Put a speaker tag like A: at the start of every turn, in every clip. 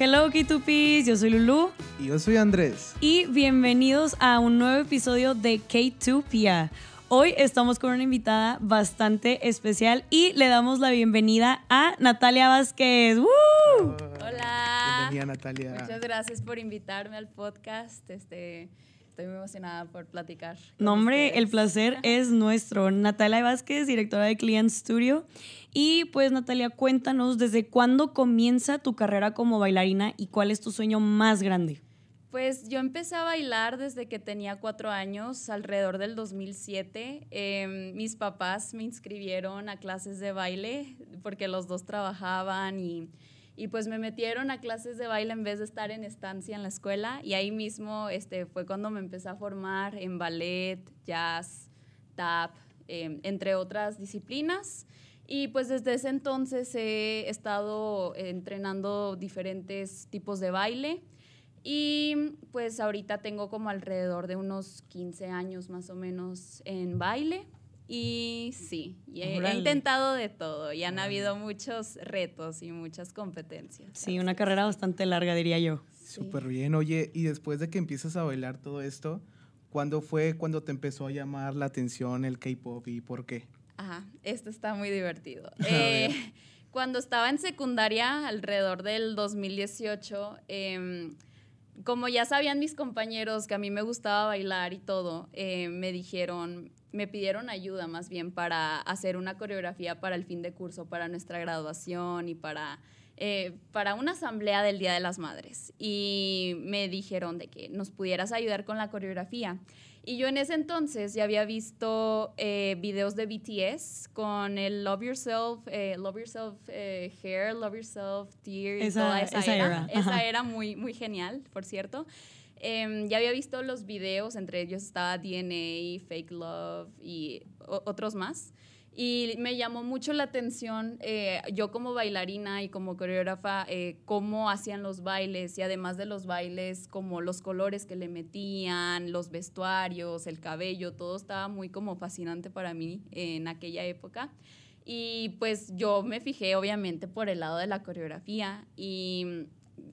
A: Hello K2Ps, yo soy Lulu.
B: Y yo soy Andrés.
A: Y bienvenidos a un nuevo episodio de K2Pia. Hoy estamos con una invitada bastante especial y le damos la bienvenida a Natalia Vázquez.
C: Hola.
B: Bienvenida Natalia.
C: Muchas gracias por invitarme al podcast. Este, estoy muy emocionada por platicar.
A: No, hombre, el placer es nuestro. Natalia Vázquez, directora de Client Studio. Y pues Natalia, cuéntanos desde cuándo comienza tu carrera como bailarina y cuál es tu sueño más grande.
C: Pues yo empecé a bailar desde que tenía cuatro años, alrededor del 2007. Em, mis papás me inscribieron a clases de baile porque los dos trabajaban y, y, pues me metieron a clases de baile en vez de estar en estancia en la escuela y ahí mismo este, fue cuando me empecé a formar en ballet, jazz, tap, em, entre otras disciplinas. Y pues desde ese entonces he estado entrenando diferentes tipos de baile. Y pues ahorita tengo como alrededor de unos 15 años más o menos en baile. Y sí, he, intentado de todo y han habido muchos retos y muchas competencias.
A: Sí, una carrera bastante larga, diría yo.
B: Súper bien. Oye, y después de que empiezas a bailar todo esto, ¿cuándo fue cuando te empezó a llamar la atención el K-pop y por qué?
C: Ajá, esto está muy divertido. Eh, cuando estaba en secundaria, alrededor del 2018, eh, como ya sabían mis compañeros que a mí me gustaba bailar y todo, eh, me dijeron, me pidieron ayuda más bien para hacer una coreografía para el fin de curso, para nuestra graduación y para, eh, para una asamblea del Día de las Madres. Y me dijeron de que nos pudieras ayudar con la coreografía. Y yo en ese entonces ya había visto eh, videos de BTS con el Love Yourself, eh, Love Yourself eh, Hair, Love Yourself Tear,
A: esa,
C: toda esa,
A: esa
C: era.
A: era.
C: Esa era muy, muy genial, por cierto. Em, ya había visto los videos, entre ellos estaba DNA, Fake Love y otros más. Y me llamó mucho la atención, eh, yo como bailarina y como coreógrafa, eh, cómo hacían los bailes y además de los bailes, como los colores que le metían, los vestuarios, el cabello, todo estaba muy como fascinante para mí en aquella época. Y pues yo me fijé obviamente por el lado de la coreografía y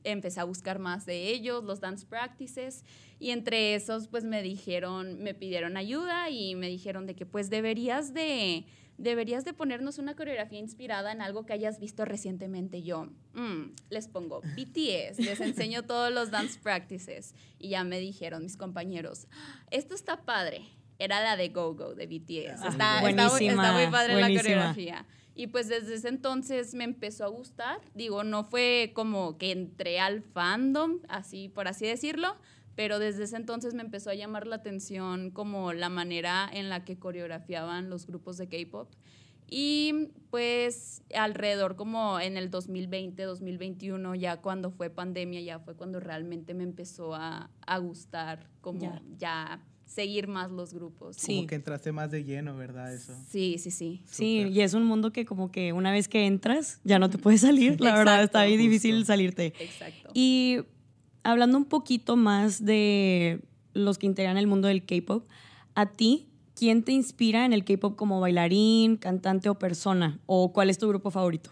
C: empecé a buscar más de ellos, los dance practices, y entre esos pues me dijeron, me pidieron ayuda y me dijeron de que pues deberías de deberías de ponernos una coreografía inspirada en algo que hayas visto recientemente. Yo, mm, les pongo BTS, les enseño todos los dance practices. Y ya me dijeron mis compañeros, esto está padre. Era la de Go Go de BTS.
A: Ah,
C: está,
A: buenísima,
C: está, muy padre
A: buenísima.
C: la coreografía. Y pues desde ese entonces me empezó a gustar. Digo, no fue como que entré al fandom, así por así decirlo, pero desde ese entonces me empezó a llamar la atención como la manera en la que coreografiaban los grupos de K-pop. Y pues alrededor como en el 2020, 2021, ya cuando fue pandemia, ya fue cuando realmente me empezó a, a gustar como ya. ya. Seguir más los grupos.
A: Sí.
B: Como que entraste más de lleno, ¿verdad? Eso.
C: Sí, sí, sí.
A: Sí, y es un mundo que como que una vez que entras ya no te puedes salir, la Exacto, verdad, está ahí difícil salirte.
C: Exacto.
A: Y hablando un poquito más de los que integran el mundo del K-pop, a ti, ¿quién te inspira en el K-pop como bailarín, cantante o persona? ¿O cuál es tu grupo favorito?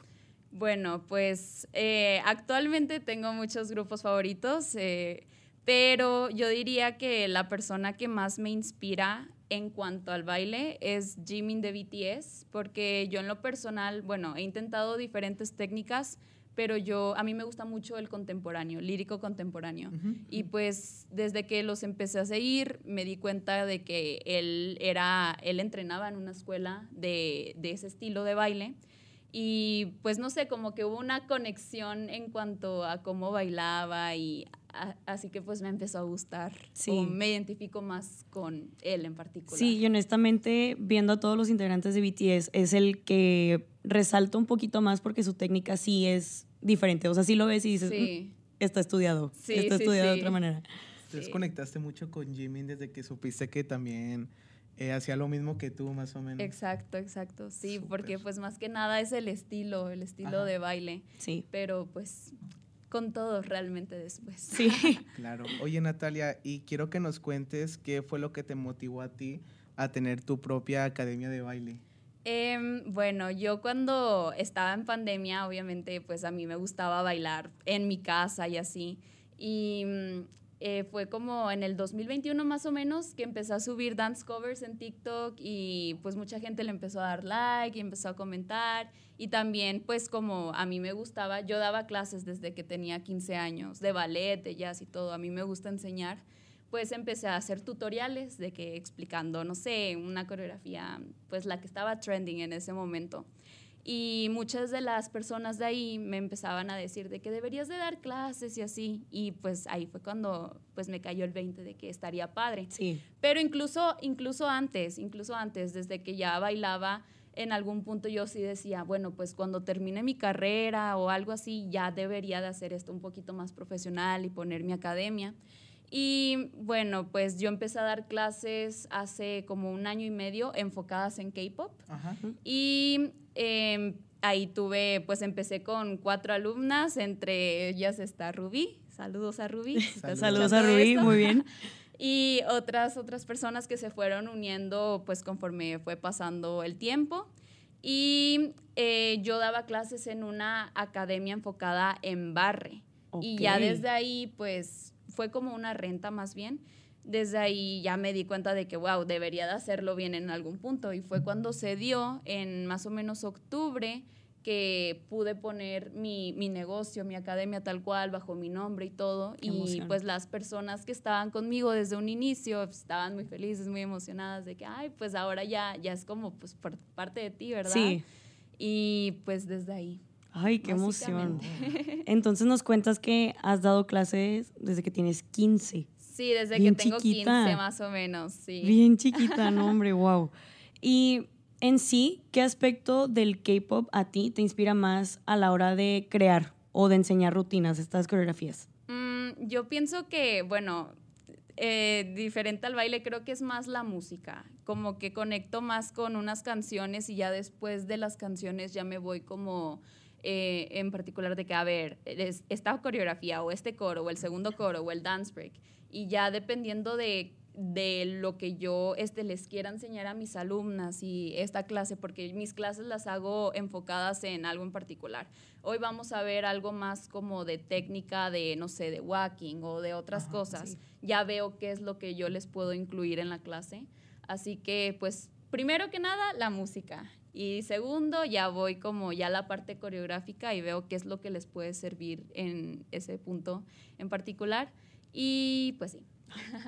C: Bueno, pues eh, actualmente tengo muchos grupos favoritos, eh, pero yo diría que la persona que más me inspira en cuanto al baile es Jimin de BTS, porque yo en lo personal, bueno, he intentado diferentes técnicas, pero yo, a mí me gusta mucho el contemporáneo, lírico contemporáneo. Uh -huh. Y pues desde que los empecé a seguir, me di cuenta de que él era, él entrenaba en una escuela de, de ese estilo de baile. Y pues no sé, como que hubo una conexión en cuanto a cómo bailaba y a, así que pues me empezó a gustar.
A: Sí.
C: O me identifico más con él en particular.
A: Sí, y honestamente, viendo a todos los integrantes de BTS, es el que resalta un poquito más porque su técnica sí es diferente. O sea, sí lo ves y dices,
C: sí.
A: "Mm, está estudiado,
C: Sí,
A: está
C: sí,
A: estudiado de
C: sí.
A: otra manera.
B: Entonces
C: Sí.
B: conectaste mucho con Jimin desde que supiste que también eh, hacía lo mismo que tú, más o menos.
C: Exacto, exacto. Sí,
B: Súper.
C: porque pues más que nada es el estilo, el estilo
B: Ajá.
C: de baile.
A: Sí.
C: Pero pues con todo realmente después.
A: Sí.
B: Claro. Oye, Natalia, y quiero que nos cuentes qué fue lo que te motivó a ti a tener tu propia academia de baile.
C: Em, bueno, yo cuando estaba en pandemia, obviamente, pues a mí me gustaba bailar en mi casa y así. Y mm, eh, fue como en el 2021 más o menos que empecé a subir dance covers en TikTok y pues mucha gente le empezó a dar like y empezó a comentar. Y también pues como a mí me gustaba, yo daba clases desde que tenía 15 años de ballet, de jazz y todo, a mí me gusta enseñar pues empecé a hacer tutoriales de que explicando, no sé, una coreografía, pues la que estaba trending en ese momento. Y muchas de las personas de ahí me empezaban a decir de que deberías de dar clases y así. Y pues ahí fue cuando pues me cayó el 20 de que estaría padre.
A: Sí.
C: Pero incluso, incluso antes, incluso antes, desde que ya bailaba, en algún punto yo sí decía, bueno, pues cuando termine mi carrera o algo así, ya debería de hacer esto un poquito más profesional y poner mi academia. Y bueno, pues yo empecé a dar clases hace como un año y medio enfocadas en K-pop. Y em, ahí tuve, pues empecé con cuatro alumnas, entre ellas está Rubí. Saludos a Rubí.
A: Saludos, a Rubí, muy bien.
C: Y otras, otras personas que se fueron uniendo, pues conforme fue pasando el tiempo. Y eh, yo daba clases en una academia enfocada en barre. Y ya desde ahí, pues fue como una renta más bien. Desde ahí ya me di cuenta de que, wow, debería de hacerlo bien en algún punto. Y fue cuando se dio, en más o menos octubre, que pude poner mi, mi, negocio, mi academia tal cual, bajo mi nombre y todo. y pues las personas que estaban conmigo desde un inicio pues, estaban muy felices, muy emocionadas de que, ay, pues ahora ya, ya es como pues parte de ti, ¿verdad?
A: Sí.
C: Y pues desde ahí.
A: Ay, qué emoción. Entonces nos cuentas que has dado clases desde que tienes 15.
C: Sí, desde que tengo 15 más o menos, sí.
A: Bien chiquita, no, hombre, wow. Y en sí, ¿qué aspecto del K-pop a ti te inspira más a la hora de crear o de enseñar rutinas, estas coreografías?
C: Mm, yo pienso que, bueno, eh, diferente al baile, creo que es más la música. Como que conecto más con unas canciones y ya después de las canciones ya me voy como eh, en particular de que, a ver, esta coreografía o este coro o el segundo coro o el dance break. Y ya dependiendo de, de lo que yo este, les quiera enseñar a mis alumnas y esta clase, porque mis clases las hago enfocadas en algo en particular. Hoy vamos a ver algo más como de técnica de, no sé, de walking o de otras cosas. Ya veo qué es lo que yo les puedo incluir en la clase. Así que, pues, primero que nada, la música. Y segundo, ya voy como ya la parte coreográfica y veo qué es lo que les puede servir en ese punto en particular. Y pues sí.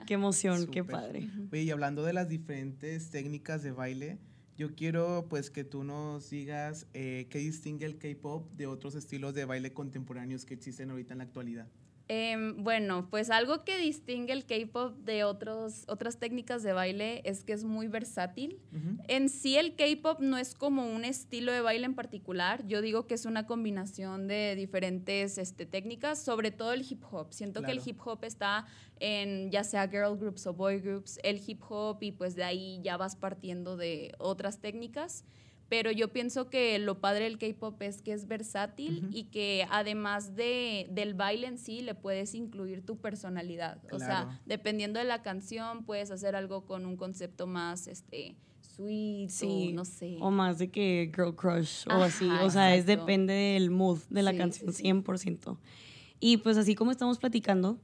A: Qué emoción, qué padre.
B: y hablando de las diferentes técnicas de baile, yo quiero pues que tú nos digas eh, qué distingue el K-pop de otros estilos de baile contemporáneos que existen ahorita en la actualidad.
C: Em, bueno, pues algo que distingue el K-pop de otros, otras técnicas de baile es que es muy versátil. En sí el K-pop no es como un estilo de baile en particular, yo digo que es una combinación de diferentes este, técnicas, sobre todo el hip hop. Siento que el hip hop está en ya sea girl groups o boy groups, el hip hop y pues de ahí ya vas partiendo de otras técnicas pero yo pienso que lo padre del K-pop es que es versátil y que además de, del baile en sí le puedes incluir tu personalidad. O sea, dependiendo de la canción puedes hacer algo con un concepto más este sweet o no sé.
A: O más de que girl crush o así. O sea, es depende del mood de la canción, 100%. Y pues así como estamos platicando,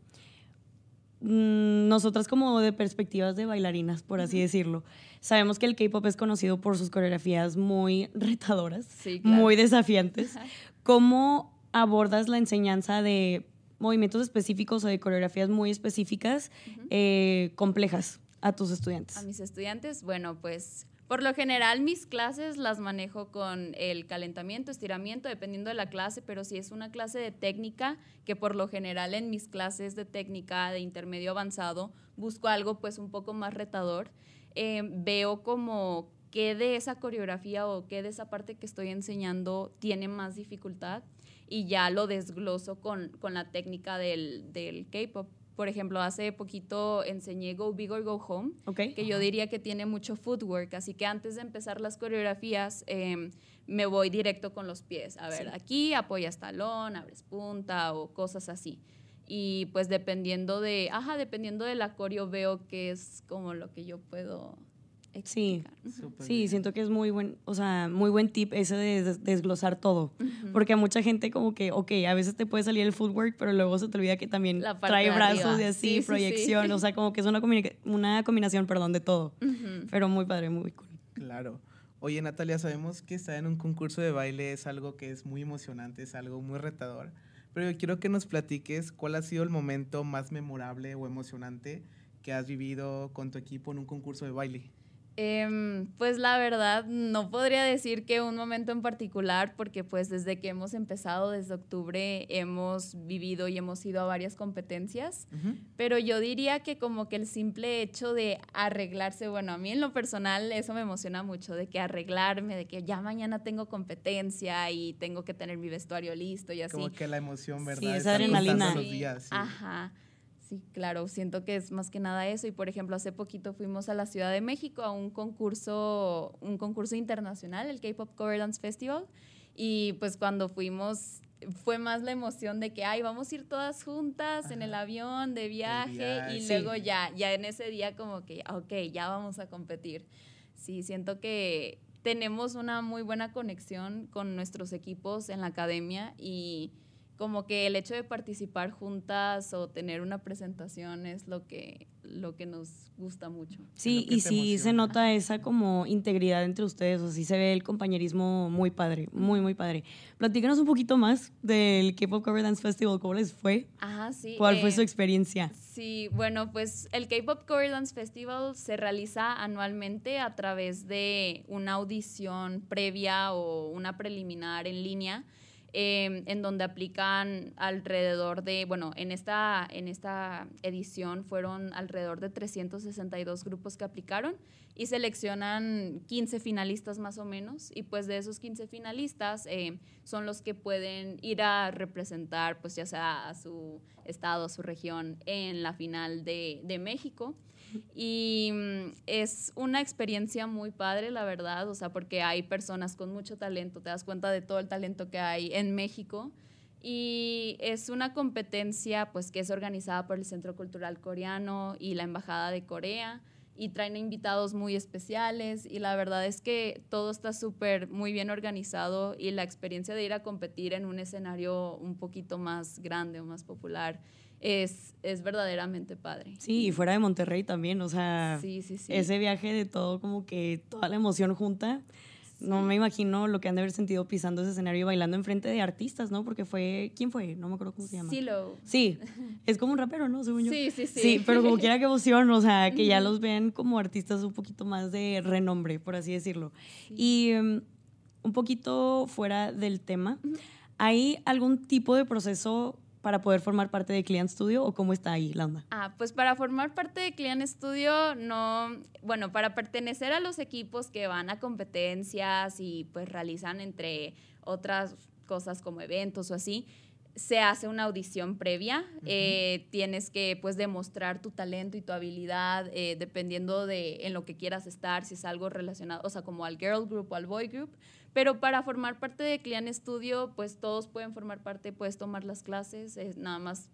A: mm, nosotras como de perspectivas de bailarinas, por así decirlo, Sabemos que el K-pop es conocido por sus coreografías muy retadoras, muy desafiantes. ¿Cómo abordas la enseñanza de movimientos específicos o de coreografías muy específicas, eh, complejas a tus estudiantes?
C: A mis estudiantes, bueno, pues por lo general mis clases las manejo con el calentamiento, estiramiento, dependiendo de la clase, pero si es una clase de técnica, que por lo general en mis clases de técnica de intermedio avanzado busco algo pues un poco más retador. Em, veo como qué de esa coreografía o qué de esa parte que estoy enseñando tiene más dificultad y ya lo desgloso con, con la técnica del, del K-pop. Por ejemplo, hace poquito enseñé Go Big or Go Home, que yo diría que tiene mucho footwork, así que antes de empezar las coreografías em, me voy directo con los pies. A ver, aquí apoyas talón, abres punta o cosas así. Y pues dependiendo de, ajá, dependiendo de la coreo veo que es como lo que yo puedo
A: Sí,
C: explicar.
A: sí, siento que es muy buen, o sea, muy buen tip ese de des- desglosar todo. Porque a mucha gente como que, ok, a veces te puede salir el footwork, pero luego se te olvida que también trae
C: de
A: brazos
C: arriba.
A: y así,
C: Sí, sí, sí.
A: proyección, o sea, como que es una, una combinación, perdón, de todo.
C: Ujú.
A: Pero muy padre, muy cool.
B: Claro. Oye, Natalia, sabemos que estar en un concurso de baile es algo que es muy emocionante, es algo muy retador. Pero yo quiero que nos platiques cuál ha sido el momento más memorable o emocionante que has vivido con tu equipo en un concurso de baile.
C: Em, pues la verdad, no podría decir que un momento en particular, porque pues desde que hemos empezado, desde octubre, hemos vivido y hemos ido a varias competencias. Pero yo diría que como que el simple hecho de arreglarse, bueno, a mí en lo personal eso me emociona mucho, de que arreglarme, de que ya mañana tengo competencia y tengo que tener mi vestuario listo y así.
B: Como que la emoción, ¿verdad?
A: Sí, esa
B: Estar
A: adrenalina.
B: los días, sí.
C: Ajá. Sí, claro, siento que es más que nada eso. Y por ejemplo, hace poquito fuimos a la Ciudad de México a un concurso, un concurso internacional, el K-Pop Cover Dance Festival. Y pues cuando fuimos fue más la emoción de que, ay, vamos a ir todas juntas en el avión de viaje
B: viaje,
C: y
B: sí.
C: luego ya, ya en ese día como que, ok, ya vamos a competir. Sí, siento que tenemos una muy buena conexión con nuestros equipos en la academia y como que el hecho de participar juntas o tener una presentación es lo que, lo que nos gusta mucho.
A: Sí, y sí se nota esa como integridad entre ustedes, o sí se ve el compañerismo muy padre, muy, muy padre. Platícanos un poquito más del K-Pop Cover Dance Festival, ¿cómo les fue?
C: Ajá, sí.
A: ¿Cuál fue
C: eh,
A: su experiencia?
C: Sí, bueno, pues el K-Pop Cover Dance Festival se realiza anualmente a través de una audición previa o una preliminar en línea, eh, en donde aplican alrededor de, bueno, en esta, en esta edición fueron alrededor de 362 grupos que aplicaron y seleccionan 15 finalistas más o menos y pues de esos 15 finalistas eh, son los que pueden ir a representar pues ya sea a su estado, a su región en la final de, de México. Y mm, es una experiencia muy padre, la verdad, o sea, porque hay personas con mucho talento, te das cuenta de todo el talento que hay en México. Y es una competencia pues que es organizada por el Centro Cultural Coreano y la Embajada de Corea y traen invitados muy especiales y la verdad es que todo está súper muy bien organizado y la experiencia de ir a competir en un escenario un poquito más grande o más popular es, es verdaderamente padre.
A: Sí, y fuera de Monterrey también, o sea,
C: Sí, sí, sí.
A: ese viaje de todo, como que toda la emoción junta. No me imagino lo que han de haber sentido pisando ese escenario y bailando enfrente de artistas, ¿no? Porque fue, ¿quién fue? No me acuerdo cómo se llama.
C: Silo.
A: Sí, es como un rapero, ¿no? Según yo.
C: Sí, sí, sí.
A: Sí, pero como quiera que emoción, o sea, que ya los vean como artistas un poquito más de renombre, por así decirlo. Y um, un poquito fuera del tema, ¿hay algún tipo de proceso para poder formar parte de Client Studio o cómo está ahí la onda?
C: Ah, pues para formar parte de Client Studio, no, bueno, para pertenecer a los equipos que van a competencias y pues realizan entre otras cosas como eventos o así, se hace una audición previa. Eh, tienes que pues demostrar tu talento y tu habilidad eh, dependiendo de en lo que quieras estar, si es algo relacionado, o sea, como al girl group o al boy group. Pero para formar parte de Client Studio, pues todos pueden formar parte, puedes tomar las clases, es nada más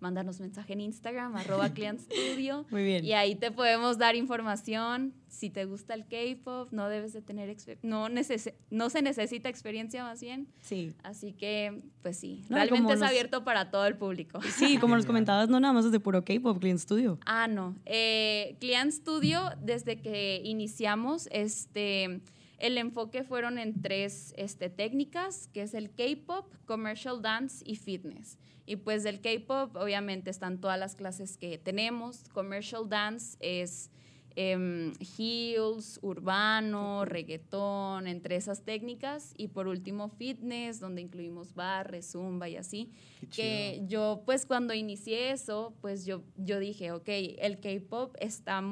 C: mándanos mensaje en Instagram, arroba Client Studio.
A: Muy bien.
C: Y ahí te podemos dar información. Si te gusta el K-pop, no debes de tener, exper- no, neces- no se necesita experiencia más bien.
A: Sí.
C: Así que, pues sí,
A: No,
C: realmente es abierto para todo el público.
A: Sí, como nos comentabas, no nada más es de puro K-pop, Client Studio.
C: Ah, no. Eh, Client Studio, desde que iniciamos, este, el enfoque fueron en tres este, técnicas, que es el K-pop, commercial dance y fitness. Y pues del K-pop, obviamente, están todas las clases que tenemos. Commercial dance es em, heels, urbano, reggaetón, entre esas técnicas. Y por último, fitness, donde incluimos barre, zumba y así que yo pues cuando inicié eso, pues yo, yo dije, ok, el K-Pop está,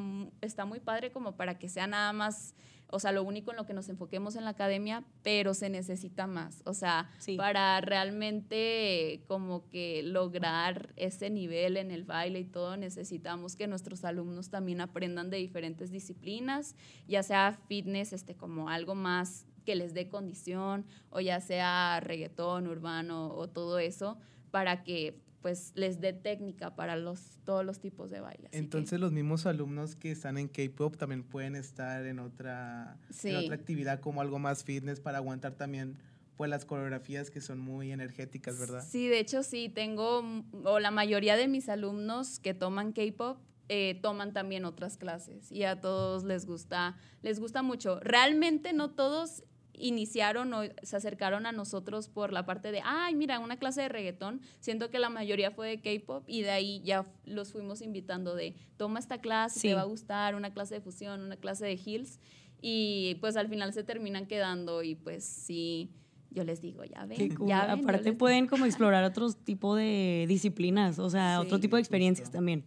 C: está muy padre como para que sea nada más, o sea, lo único en lo que nos enfoquemos en la academia, pero se necesita más, o sea,
A: Sí.
C: para realmente como que lograr ese nivel en el baile y todo, necesitamos que nuestros alumnos también aprendan de diferentes disciplinas, ya sea fitness, este, como algo más que les dé condición, o ya sea reggaetón, urbano o todo eso, para que pues les dé técnica para los, todos los tipos de baile.
B: Entonces los mismos alumnos que están en K-Pop también pueden estar en otra, en otra actividad como algo más fitness para aguantar también pues las coreografías que son muy energéticas, ¿verdad?
C: Sí, de hecho sí, tengo, o la mayoría de mis alumnos que toman K-Pop eh, toman también otras clases y a todos les gusta, les gusta mucho. Realmente no todos iniciaron o se acercaron a nosotros por la parte de, ay, mira, una clase de reggaetón. Siento que la mayoría fue de K-pop y de ahí ya los fuimos invitando de, toma esta clase, te va a gustar, una clase de fusión, una clase de heels. Y pues al final se terminan quedando y pues sí, yo les digo, ya ven.
A: Aparte pueden como explorar otro tipo de disciplinas, o sea, otro tipo de experiencias también.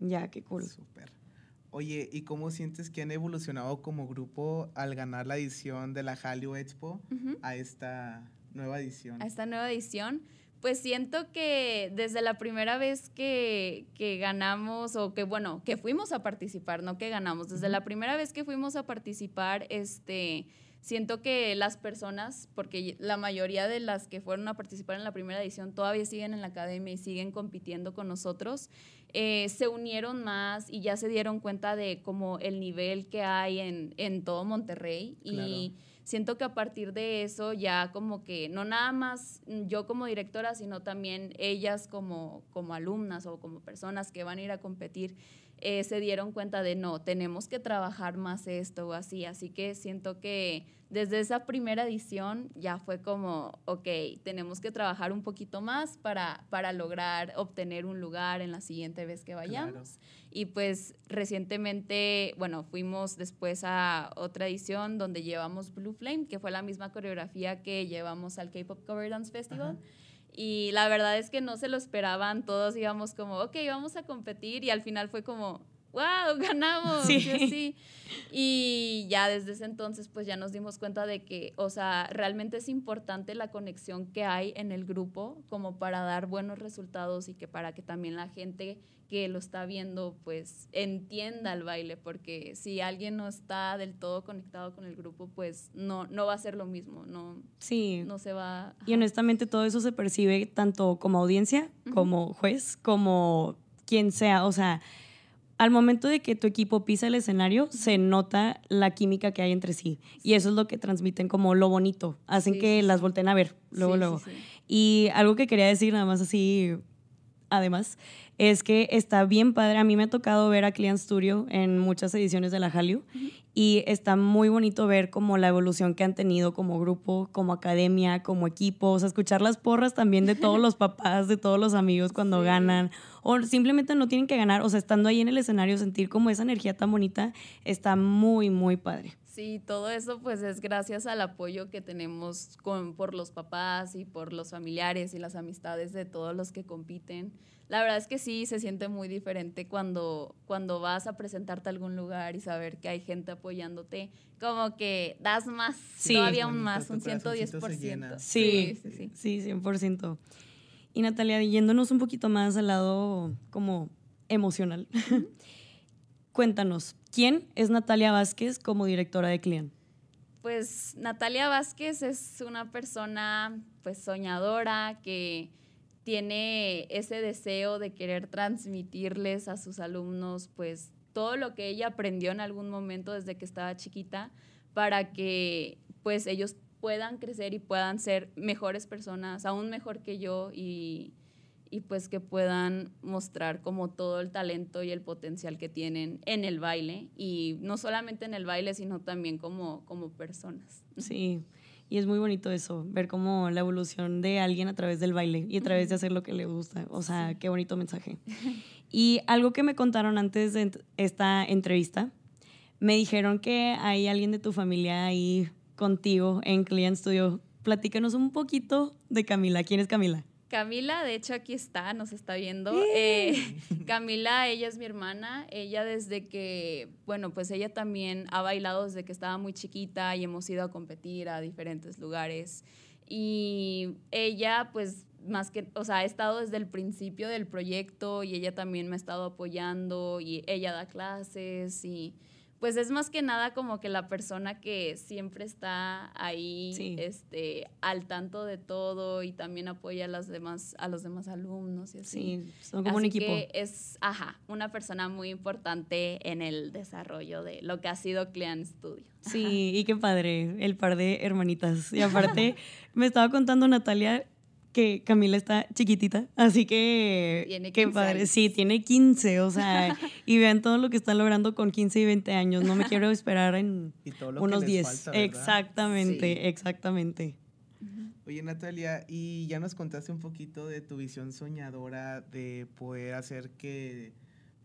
A: Ya, qué cool.
B: Súper. Oye, ¿y cómo sientes que han evolucionado como grupo al ganar la edición de la Hallyu Expo a esta nueva edición?
C: A esta nueva edición. Pues siento que desde la primera vez que, que, ganamos, o que bueno, que fuimos a participar, no que ganamos, desde la primera vez que fuimos a participar, este, siento que las personas, porque la mayoría de las que fueron a participar en la primera edición todavía siguen en la academia y siguen compitiendo con nosotros, eh, se unieron más y ya se dieron cuenta de como el nivel que hay en, en todo Monterrey. Y siento que a partir de eso ya como que no nada más yo como directora, sino también ellas como, como alumnas o como personas que van a ir a competir eh, se dieron cuenta de no, tenemos que trabajar más esto o así. Así que siento que desde esa primera edición ya fue como, ok, tenemos que trabajar un poquito más para, para lograr obtener un lugar en la siguiente vez que vayamos. Y pues recientemente, bueno, fuimos después a otra edición donde llevamos Blue Flame, que fue la misma coreografía que llevamos al K-Pop Cover Dance Festival. Y la verdad es que no se lo esperaban, todos íbamos como, ok, vamos a competir y al final fue como, wow, ganamos. Sí. sí. Y ya desde ese entonces pues ya nos dimos cuenta de que, o sea, realmente es importante la conexión que hay en el grupo como para dar buenos resultados y que para que también la gente que lo está viendo pues entienda el baile, porque si alguien no está del todo conectado con el grupo, pues no, no va a ser lo mismo, no,
A: sí.
C: no se va...
A: Y honestamente todo eso se percibe tanto como audiencia, como juez, como quien sea, o sea, al momento de que tu equipo pisa el escenario, se nota la química que hay entre sí. Y eso es lo que transmiten como lo bonito. Hacen que las volteen a ver luego, luego. Y algo que quería decir, nada más así, además, es que está bien padre. A mí me ha tocado ver a Client Studio en muchas ediciones de la Hallyu y está muy bonito ver como la evolución que han tenido como grupo, como academia, como equipo, o sea, escuchar las porras también de todos los papás, de todos los amigos cuando ganan o simplemente no tienen que ganar, o sea, estando ahí en el escenario sentir como esa energía tan bonita está muy muy padre.
C: Sí, todo eso pues es gracias al apoyo que tenemos con, por los papás y por los familiares y las amistades de todos los que compiten la verdad es que sí se siente muy diferente cuando, cuando vas a presentarte a algún lugar y saber que hay gente apoyándote, como que das más, todavía un más, un 110%.
A: Sí, sí, sí, sí, 100%. Y Natalia, yéndonos un poquito más al lado como emocional, cuéntanos, ¿quién es Natalia Vázquez como directora de Client?
C: Pues Natalia Vázquez es una persona pues soñadora que tiene ese deseo de querer transmitirles a sus alumnos pues todo lo que ella aprendió en algún momento desde que estaba chiquita para que pues ellos puedan crecer y puedan ser mejores personas, aún mejor que yo y, y pues que puedan mostrar como todo el talento y el potencial que tienen en el baile y no solamente en el baile sino también como, como personas.
A: Sí, y es muy bonito eso, ver como la evolución de alguien a través del baile y a través de hacer lo que le gusta. O sea, qué bonito mensaje. Y algo que me contaron antes de esta entrevista, me dijeron que hay alguien de tu familia ahí contigo en Client Studio. Platícanos un poquito de Camila. ¿Quién es Camila?
C: Camila, de hecho, aquí está, nos está viendo. Eh, Camila, ella es mi hermana. Ella desde que, bueno, pues ella también ha bailado desde que estaba muy chiquita y hemos ido a competir a diferentes lugares. Y ella, pues, más que, o sea, ha estado desde el principio del proyecto y ella también me ha estado apoyando y ella da clases y pues es más que nada como que la persona que siempre está ahí,
A: Sí.
C: este, al tanto de todo y también apoya a las demás, a los demás alumnos y así.
A: Sí, son como un equipo.
C: que es, ajá, una persona muy importante en el desarrollo de lo que ha sido Clean Studio.
A: Sí, y qué padre, el par de hermanitas. Y aparte, me estaba contando Natalia que Camila está chiquitita, así que
C: Tiene
A: qué
C: 15
A: padre.
C: años.
A: Sí, tiene 15, o sea, y vean todo lo que están logrando con 15 y 20 años. No me quiero esperar en
B: Y todo lo
A: unos
B: que les
A: 10.
B: falta, ¿verdad?
A: exactamente,
C: Sí.
A: exactamente.
B: Oye, Natalia, y ya nos contaste un poquito de tu visión soñadora de poder hacer que,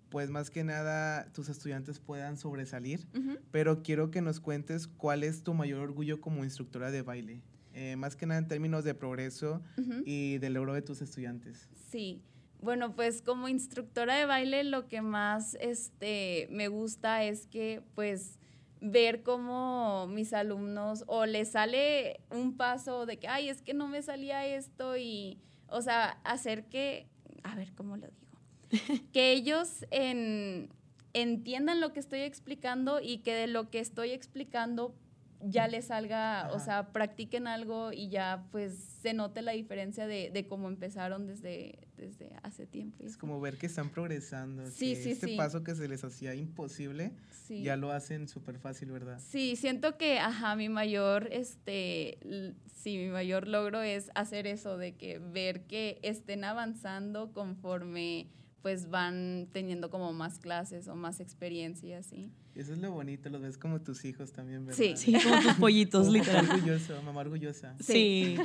B: pues más que nada, tus estudiantes puedan sobresalir, pero quiero que nos cuentes cuál es tu mayor orgullo como instructora de baile, Eh, más que nada en términos de progreso y del logro de tus estudiantes.
C: Sí. Bueno, pues como instructora de baile lo que más este, me gusta es que pues ver cómo mis alumnos o les sale un paso de que, ay, es que no me salía esto y, o sea, hacer que, a ver, ¿cómo lo digo? que ellos en- entiendan lo que estoy explicando y que de lo que estoy explicando ya les salga, o sea, practiquen algo y ya pues se note la diferencia de, de cómo empezaron desde, desde hace tiempo. y
B: Es como ver que están progresando,
C: Sí,
B: que
C: sí,
B: este
C: sí.
B: paso que se les hacía imposible,
C: Sí.
B: ya lo hacen súper fácil, ¿verdad?
C: Sí, siento que, ajá, mi mayor, este, sí, mi mayor logro es hacer eso, de que ver que estén avanzando conforme pues van teniendo como más clases o más experiencia, así.
B: Eso es lo bonito, los ves como tus hijos también, ¿verdad?
C: Sí.
A: Sí, como tus pollitos, literal.
B: Orgulloso, mamá orgullosa.
A: Sí.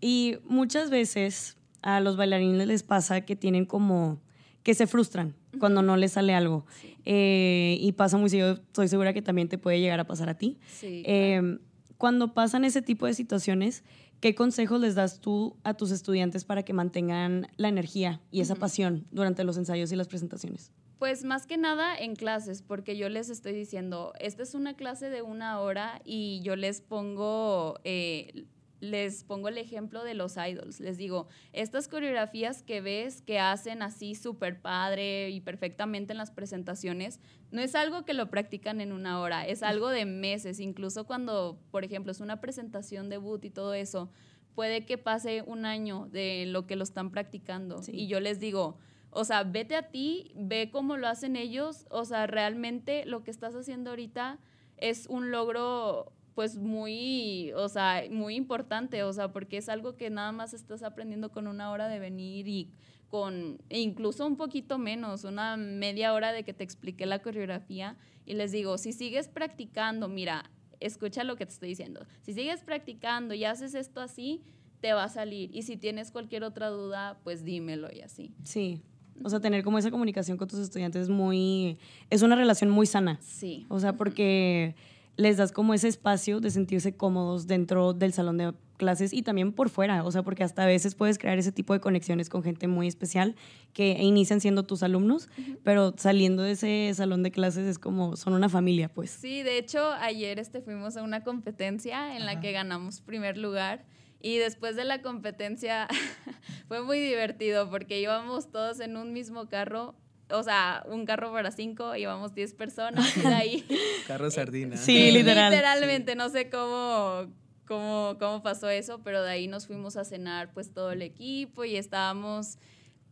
A: Y muchas veces a los bailarines les pasa que tienen como que se frustran cuando no les sale algo.
C: Sí.
A: Eh, y pasa muy seguido, estoy segura que también te puede llegar a pasar a ti.
C: Sí.
A: Eh, cuando pasan ese tipo de situaciones, ¿qué consejos les das tú a tus estudiantes para que mantengan la energía y esa pasión durante los ensayos y las presentaciones?
C: Pues más que nada en clases, porque yo les estoy diciendo, esta es una clase de una hora y yo les pongo, eh, les pongo el ejemplo de los idols. Les digo, estas coreografías que ves que hacen así súper padre y perfectamente en las presentaciones, no es algo que lo practican en una hora, es algo de meses. Incluso cuando, por ejemplo, es una presentación debut y todo eso, puede que pase un año de lo que lo están practicando.
A: Sí.
C: Y yo les digo, o sea, vete a ti, ve cómo lo hacen ellos, o sea, realmente lo que estás haciendo ahorita es un logro pues muy, o sea, muy importante, o sea, porque es algo que nada más estás aprendiendo con una hora de venir y con e incluso un poquito menos, una media hora de que te expliqué la coreografía y les digo, si sigues practicando, mira, escucha lo que te estoy diciendo, si sigues practicando y haces esto así, te va a salir y si tienes cualquier otra duda, pues dímelo y así.
A: Sí. O sea, tener como esa comunicación con tus estudiantes es muy... Es una relación muy sana.
C: Sí.
A: O sea, porque les das como ese espacio de sentirse cómodos dentro del salón de clases y también por fuera. O sea, porque hasta a veces puedes crear ese tipo de conexiones con gente muy especial que inician siendo tus alumnos, pero saliendo de ese salón de clases es como, son una familia, pues.
C: Sí, de hecho, ayer este, fuimos a una competencia en la que ganamos primer lugar. Y después de la competencia fue muy divertido porque íbamos todos en un mismo carro, o sea, un carro para cinco, íbamos 10 personas y de ahí...
B: Carro sardina.
A: Sí, literal.
C: Literalmente, no sé cómo, cómo, cómo pasó eso, pero de ahí nos fuimos a cenar pues todo el equipo y estábamos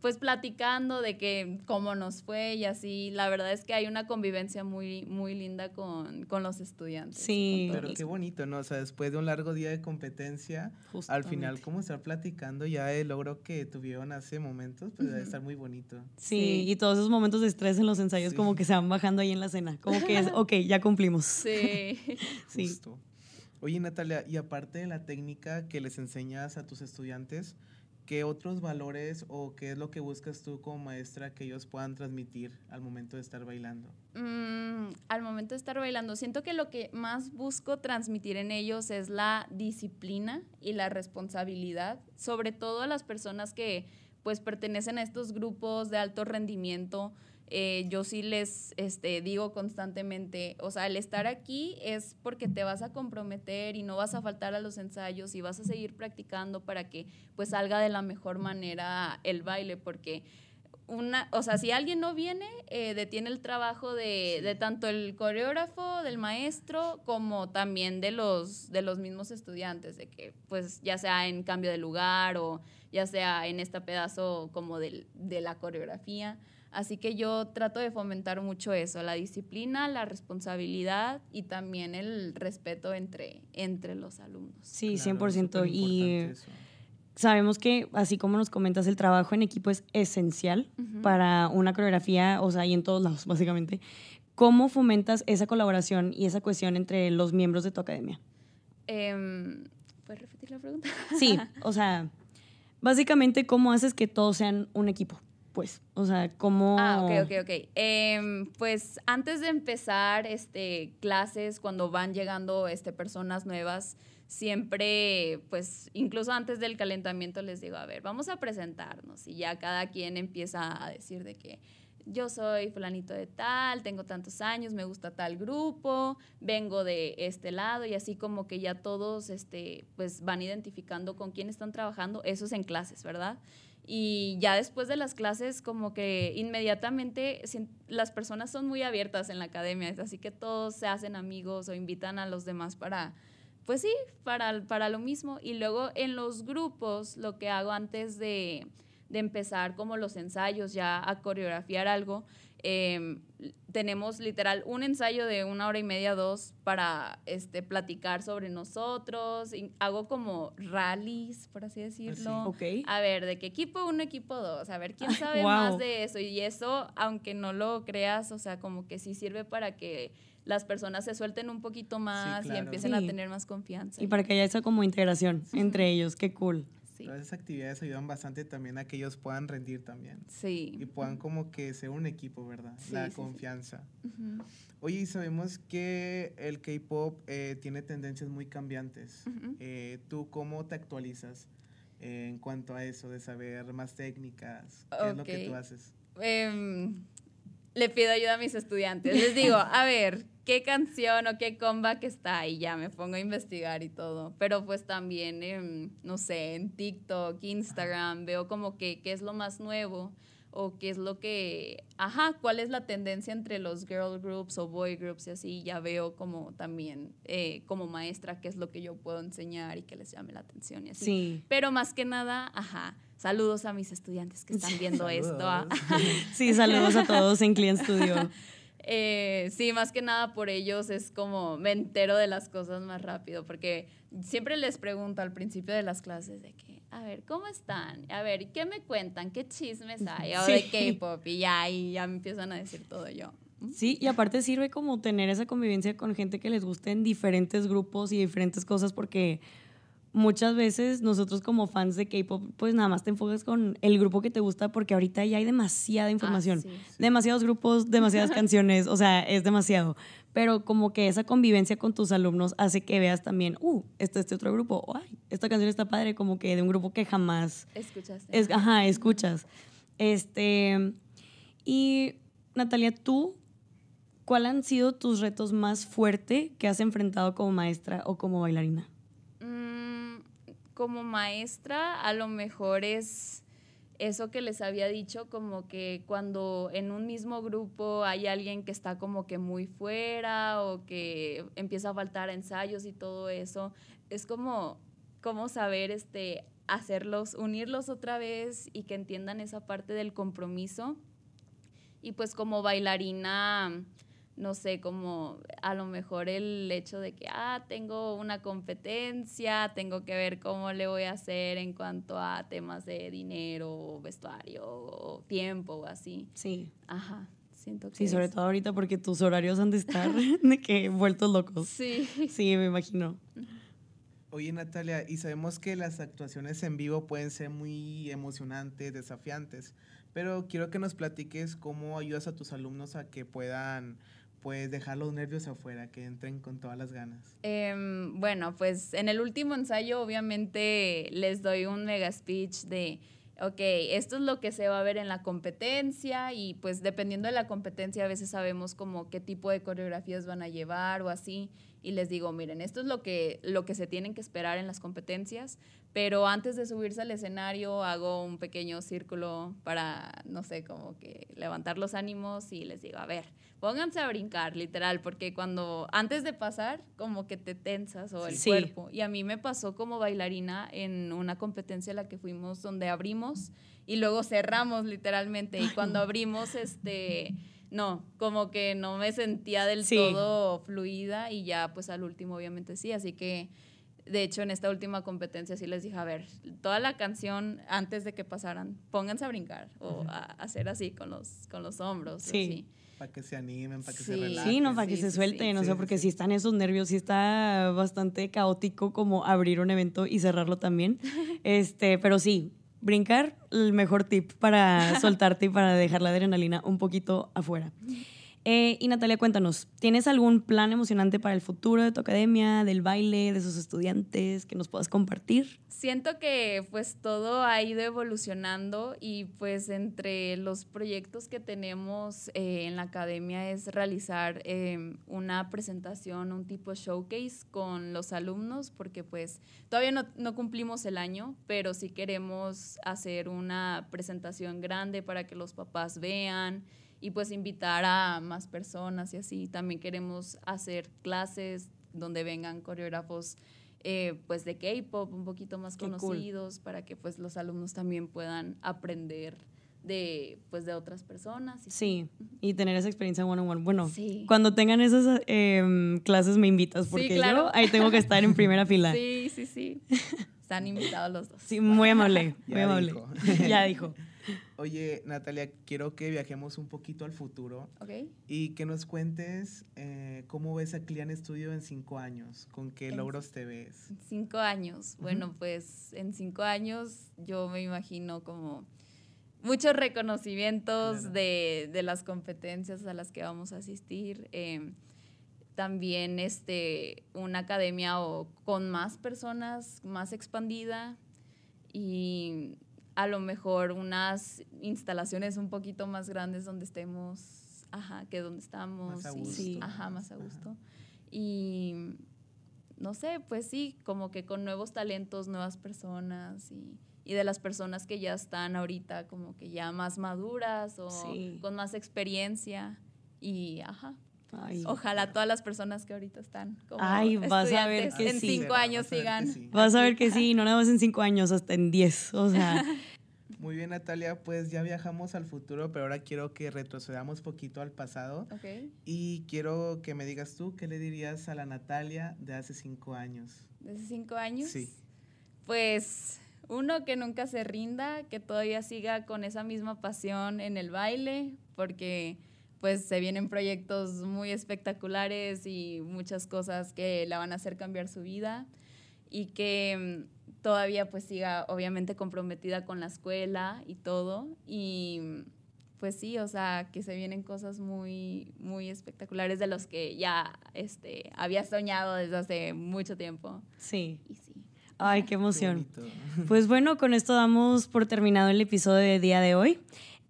C: pues platicando de que cómo nos fue y así. La verdad es que hay una convivencia muy, muy linda con, con los estudiantes.
A: Sí.
B: Pero qué bonito, ¿no? O sea, después de un largo día de competencia, al
A: Justamente.
B: final, como estar platicando ya el logro que tuvieron hace momentos, pues debe estar muy bonito.
A: Sí,
C: Sí.
A: y todos esos momentos de estrés en los ensayos
B: Sí.
A: como que se van bajando ahí en la cena. Como que es, ok, ya cumplimos.
C: Sí.
A: Sí.
B: Justo. Oye, Natalia, y aparte de la técnica que les enseñas a tus estudiantes, ¿qué otros valores o qué es lo que buscas tú como maestra que ellos puedan transmitir al momento de estar bailando?
C: Mm, al momento de estar bailando, siento que lo que más busco transmitir en ellos es la disciplina y la responsabilidad, sobre todo a las personas que pues pertenecen a estos grupos de alto rendimiento. Eh, yo sí les este, digo constantemente, o sea, el estar aquí es porque te vas a comprometer y no vas a faltar a los ensayos y vas a seguir practicando para que pues salga de la mejor manera el baile, porque una, o sea, si alguien no viene, eh, detiene el trabajo de, de, tanto el coreógrafo, del maestro, como también de los, de los mismos estudiantes, de que pues ya sea en cambio de lugar o ya sea en este pedazo como de la coreografía. Así que yo trato de fomentar mucho eso, la disciplina, la responsabilidad y también el respeto entre, entre los alumnos.
A: Sí, 100%. Y sabemos que, así como nos comentas, el trabajo en equipo es esencial para una coreografía, o sea, y en todos lados, básicamente. ¿Cómo fomentas esa colaboración y esa cohesión entre los miembros de tu academia?
C: Em, ¿Puedes repetir la pregunta?
A: Sí, o sea, básicamente, ¿cómo haces que todos sean un equipo? Pues? O sea, ¿cómo...?
C: Ah, ok, ok, ok. Em, pues antes de empezar este, clases, cuando van llegando este, personas nuevas, siempre, pues incluso antes del calentamiento les digo, a ver, vamos a presentarnos y ya cada quien empieza a decir de que yo soy fulanito de tal, tengo tantos años, me gusta tal grupo, vengo de este lado y así como que ya todos este, pues van identificando con quién están trabajando, eso es en clases, ¿verdad? Y ya después de las clases, como que inmediatamente las personas son muy abiertas en la academia, así que todos se hacen amigos o invitan a los demás para, pues sí, para, para lo mismo. Y luego en los grupos, lo que hago antes de, de empezar como los ensayos, ya a coreografiar algo, Em, tenemos literal un ensayo de una hora y media, dos, para este, platicar sobre nosotros. hago como rallies, por así decirlo. A ver, ¿de qué equipo uno, equipo dos? A ver, ¿quién sabe más de eso? Y eso, aunque no lo creas, o sea, como que sí sirve para que las personas se suelten un poquito más y empiecen a tener más confianza.
A: Y para que haya esa como integración entre ellos, qué cool.
B: Todas esas actividades ayudan bastante también a que ellos puedan rendir también.
C: Sí.
B: Y puedan como que ser un equipo, ¿verdad? La confianza. Oye, y sabemos que el K-Pop eh, tiene tendencias muy cambiantes. Eh, ¿Tú cómo te actualizas en cuanto a eso, de saber más técnicas? ¿Qué es lo que tú haces?
C: Em, le pido ayuda a mis estudiantes. Les digo, a ver, qué canción o qué comeback está y ya me pongo a investigar y todo. Pero pues también, no sé, en TikTok, Instagram, veo como que qué es lo más nuevo o qué es lo que, ajá, cuál es la tendencia entre los girl groups o boy groups y así, ya veo como también eh, como maestra qué es lo que yo puedo enseñar y que les llame la atención y así.
A: Sí.
C: Pero más que nada, ajá, saludos a mis estudiantes que están viendo esto. ¿ah?
A: sí, saludos a todos en Client Studio.
C: Eh, sí, más que nada por ellos es como me entero de las cosas más rápido, porque siempre les pregunto al principio de las clases de que, a ver, ¿cómo están? A ver, ¿qué me cuentan? ¿Qué chismes hay? O de K-pop y ya, y ya me empiezan a decir todo yo.
A: Sí, y aparte sirve como tener esa convivencia con gente que les guste en diferentes grupos y diferentes cosas porque muchas veces nosotros como fans de K-pop, pues nada más te enfocas con el grupo que te gusta porque ahorita ya hay demasiada información, ah, demasiados grupos, demasiadas canciones, o sea, es demasiado. Pero como que esa convivencia con tus alumnos hace que veas también, uh, está este otro grupo, ay, esta canción está padre, como que de un grupo que jamás
C: escuchas.
A: Es, ajá, escuchas. Este, y Natalia, tú, ¿cuáles han sido tus retos más fuertes que has enfrentado como maestra o como bailarina?
C: Como maestra a lo mejor es eso que les había dicho, como que cuando en un mismo grupo hay alguien que está como que muy fuera o que empieza a faltar ensayos y todo eso, es como, como saber este, hacerlos, unirlos otra vez y que entiendan esa parte del compromiso. Y pues como bailarina, no sé, como a lo mejor el hecho de que, ah, tengo una competencia, tengo que ver cómo le voy a hacer en cuanto a temas de dinero, vestuario, o tiempo o así.
A: Sí.
C: Ajá. Siento que
A: sí, sobre todo ahorita porque tus horarios han de estar de que vueltos locos.
C: Sí.
A: Sí, me imagino.
B: Oye, Natalia, y sabemos que las actuaciones en vivo pueden ser muy emocionantes, desafiantes, pero quiero que nos platiques cómo ayudas a tus alumnos a que puedan pues dejar los nervios afuera, que entren con todas las ganas?
C: Em, bueno, pues en el último ensayo obviamente les doy un mega speech de, ok, esto es lo que se va a ver en la competencia y pues dependiendo de la competencia a veces sabemos como qué tipo de coreografías van a llevar o así. Y les digo, miren, esto es lo que, lo que se tienen que esperar en las competencias, pero antes de subirse al escenario hago un pequeño círculo para, no sé, como que levantar los ánimos y les digo, a ver, pónganse a brincar, literal, porque cuando antes de pasar, como que te tensas o el cuerpo. Y a mí me pasó como bailarina en una competencia a la que fuimos donde abrimos y luego cerramos literalmente. Y cuando abrimos, este no, como que no me sentía del todo fluida y ya pues al último obviamente sí, así que de hecho en esta última competencia sí les dije, a ver, toda la canción antes de que pasaran, pónganse a brincar o a, hacer así con los, con los hombros. Sí.
B: Para que se animen, para que se relajen.
A: Sí, no, para que se suelten, no sé, porque si están esos nervios, sí está bastante caótico como abrir un evento y cerrarlo también. este, pero sí, brincar, el mejor tip para soltarte y para dejar la adrenalina un poquito afuera. Eh, y Natalia, cuéntanos, ¿tienes algún plan emocionante para el futuro de tu academia, del baile, de sus estudiantes que nos puedas compartir?
C: Siento que pues todo ha ido evolucionando y pues entre los proyectos que tenemos eh, en la academia es realizar em, una presentación, un tipo showcase con los alumnos porque pues todavía no, no cumplimos el año, pero sí queremos hacer una presentación grande para que los papás vean y pues invitar a más personas y así. También queremos hacer clases donde vengan coreógrafos eh, pues de K-pop un poquito más conocidos para que pues los alumnos también puedan aprender de pues de otras personas.
A: sí, y tener esa experiencia one on one. Bueno, cuando tengan esas em, clases me invitas porque yo ahí tengo que estar en primera fila.
C: Sí, sí, sí. Están invitados los dos.
A: Sí, muy amable, muy amable. ya dijo.
B: Oye, Natalia, quiero que viajemos un poquito al futuro. Y que nos cuentes eh, cómo ves a Clian Studio en cinco años, con qué logros te ves.
C: Cinco años. Bueno, pues en cinco años yo me imagino como muchos reconocimientos de, las competencias a las que vamos a asistir. Em, también este, una academia o con más personas, más expandida y a lo mejor unas instalaciones un poquito más grandes donde estemos, ajá, que donde estamos.
B: Más a gusto.
C: Sí, ajá, más a gusto. Y no sé, pues sí, como que con nuevos talentos, nuevas personas y, y, de las personas que ya están ahorita como que ya más maduras o con más experiencia y ajá. Ojalá todas las personas que ahorita están como
A: Ay, vas a ver que
C: en cinco años sigan.
A: Vas a ver que sí, no nada más en cinco años, hasta en diez. O sea.
B: Muy bien, Natalia, pues ya viajamos al futuro, pero ahora quiero que retrocedamos poquito al pasado. Y quiero que me digas tú, ¿qué le dirías a la Natalia de hace cinco años?
C: ¿De hace cinco años?
B: Sí.
C: Pues uno, que nunca se rinda, que todavía siga con esa misma pasión en el baile, porque pues se vienen proyectos muy espectaculares y muchas cosas que la van a hacer cambiar su vida y que mm, todavía pues siga obviamente comprometida con la escuela y todo y pues sí, o sea, que se vienen cosas muy muy espectaculares de los que ya este había soñado desde hace mucho tiempo.
A: Sí. sí. Ay, qué emoción. pues bueno, con esto damos por terminado el episodio de día de hoy.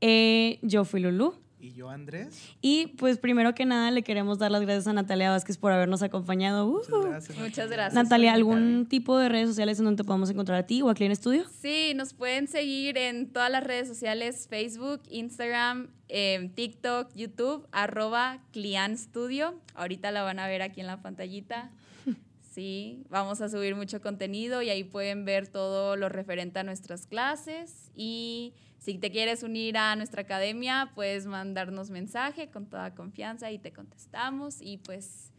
A: Eh, yo fui Lulu.
B: Y yo, Andrés.
A: Y pues primero que nada le queremos dar las gracias a Natalia Vázquez por habernos acompañado.
B: Muchas gracias.
C: Muchas gracias.
A: Natalia, ¿algún tipo de redes sociales en donde te podamos encontrar a ti o a Clean Studio?
C: Sí, nos pueden seguir en todas las redes sociales, Facebook, Instagram, em, TikTok, YouTube, arroba Clian Studio. Ahorita la van a ver aquí en la pantallita. Sí, vamos a subir mucho contenido y ahí pueden ver todo lo referente a nuestras clases y si te quieres unir a nuestra academia, puedes mandarnos mensaje con toda confianza y te contestamos. Y pues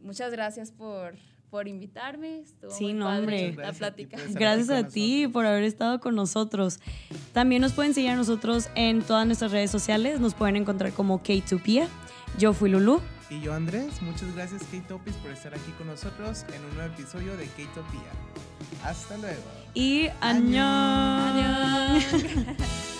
C: muchas gracias por, por invitarme. Estuvo
A: sí,
C: muy
A: no, hombre.
C: la plática.
A: Gracias a ti por haber estado con nosotros. También nos pueden seguir a nosotros en todas nuestras redes sociales. Nos pueden encontrar como K2Pia. Yo fui Lulu.
B: Y yo Andrés. Muchas gracias K-Topis por estar aquí con nosotros en un nuevo episodio de K-Topia. Hasta luego.
A: Y año.